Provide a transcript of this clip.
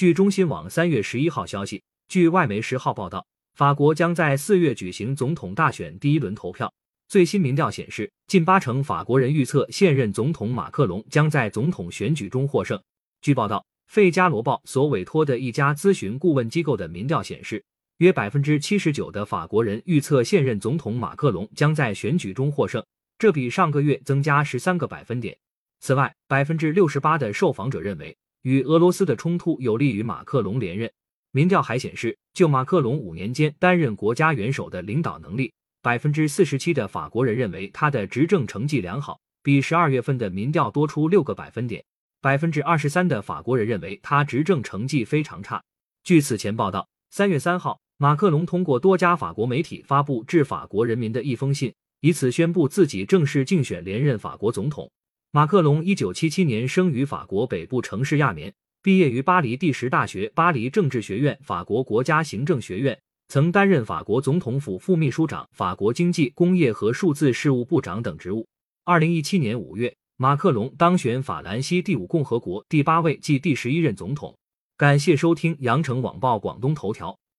据中新网三月十一号消息，据外媒十号报道，法国将在四月举行总统大选第一轮投票。最新民调显示，近八成法国人预测现任总统马克龙将在总统选举中获胜。据报道，费加罗报所委托的一家咨询顾问机构的民调显示，约百分之七十九的法国人预测现任总统马克龙将在选举中获胜，这比上个月增加十三个百分点。此外，百分之六十八的受访者认为与俄罗斯的冲突有利于马克龙连任。民调还显示，就马克龙五年间担任国家元首的领导能力，百分之四十七的法国人认为他的执政成绩良好，比十二月份的民调多出六个百分点。百分之二十三的法国人认为他执政成绩非常差。据此前报道，三月三号，马克龙通过多家法国媒体发布致法国人民的一封信，以此宣布自己正式竞选连任法国总统。马克龙一九七七年生于法国北部城市亚眠，毕业于巴黎第十大学、巴黎政治学院、法国国家行政学院，曾担任法国总统府副秘书长、法国经济、工业和数字事务部长等职务。二零一七年五月，马克龙当选法兰西第五共和国第八位即第十一任总统。感谢收听羊城晚报广东头条。